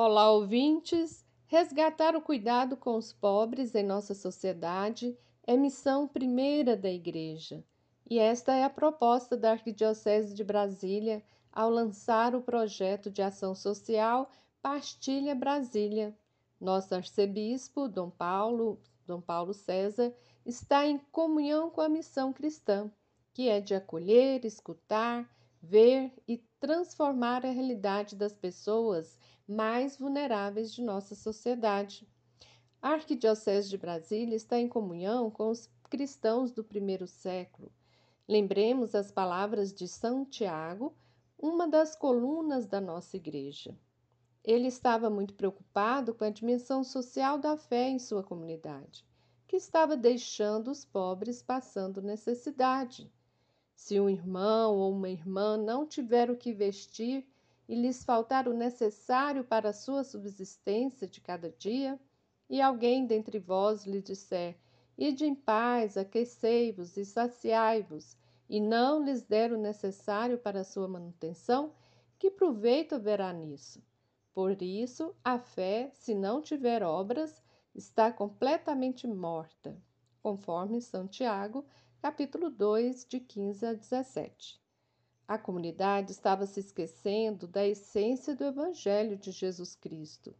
Olá, ouvintes! Resgatar o cuidado com os pobres em nossa sociedade é missão primeira da Igreja, e esta é a proposta da Arquidiocese de Brasília ao lançar o projeto de ação social Pastilha Brasília. Nosso arcebispo, Dom Paulo, Dom Paulo César, está em comunhão com a missão cristã, que é de acolher, escutar, ver e transformar a realidade das pessoas mais vulneráveis de nossa sociedade. A Arquidiocese de Brasília está em comunhão com os cristãos do primeiro século. Lembremos as palavras de São Tiago, uma das colunas da nossa igreja. Ele estava muito preocupado com a dimensão social da fé em sua comunidade, que estava deixando os pobres passando necessidade. Se um irmão ou uma irmã não tiver o que vestir e lhes faltar o necessário para a sua subsistência de cada dia, e alguém dentre vós lhe disser: Ide em paz, aquecei-vos e saciai-vos, e não lhes der o necessário para a sua manutenção, que proveito haverá nisso? Por isso, a fé, se não tiver obras, está completamente morta, conforme São Tiago, capítulo 2, de 15 a 17. A comunidade estava se esquecendo da essência do Evangelho de Jesus Cristo.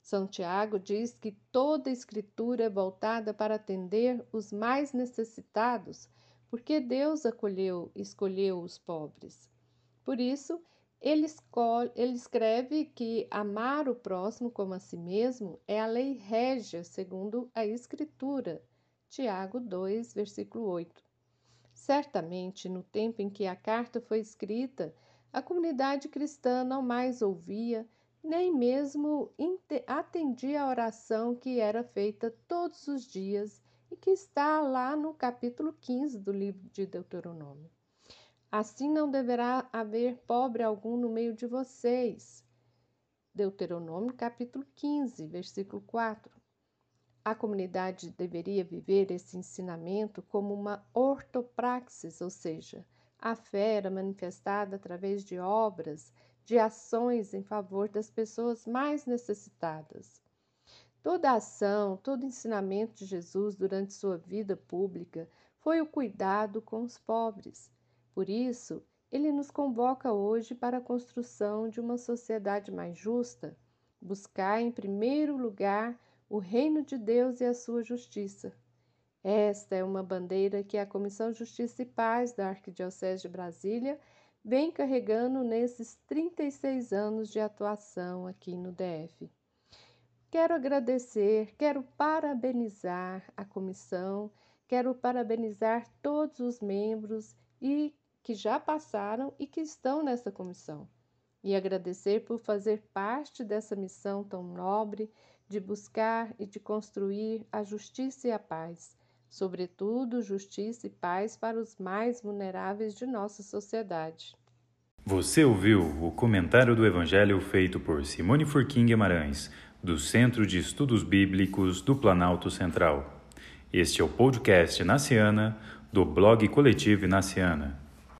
São Tiago diz que toda a Escritura é voltada para atender os mais necessitados, porque Deus acolheu escolheu os pobres. Por isso, ele, escolhe, ele escreve que amar o próximo como a si mesmo é a lei régia, segundo a Escritura, Tiago 2, versículo 8. Certamente, no tempo em que a carta foi escrita, a comunidade cristã não mais ouvia, nem mesmo atendia a oração que era feita todos os dias e que está lá no capítulo 15 do livro de Deuteronômio. Assim não deverá haver pobre algum no meio de vocês. Deuteronômio capítulo 15, versículo 4. A comunidade deveria viver esse ensinamento como uma ortopraxis, ou seja, a fé era manifestada através de obras, de ações em favor das pessoas mais necessitadas. Toda ação, todo ensinamento de Jesus durante sua vida pública foi o cuidado com os pobres. Por isso, ele nos convoca hoje para a construção de uma sociedade mais justa, buscar em primeiro lugar o reino de Deus e a sua justiça. Esta é uma bandeira que a Comissão Justiça e Paz da Arquidiocese de Brasília vem carregando nesses 36 anos de atuação aqui no DF. Quero agradecer, quero parabenizar a comissão, quero parabenizar todos os membros e que já passaram e que estão nessa comissão. E agradecer por fazer parte dessa missão tão nobre de buscar e de construir a justiça e a paz, sobretudo justiça e paz para os mais vulneráveis de nossa sociedade. Você ouviu o comentário do Evangelho feito por Simone Furquim Guimarães, do Centro de Estudos Bíblicos do Planalto Central. Este é o podcast Naciana, do blog Coletivo Naciana.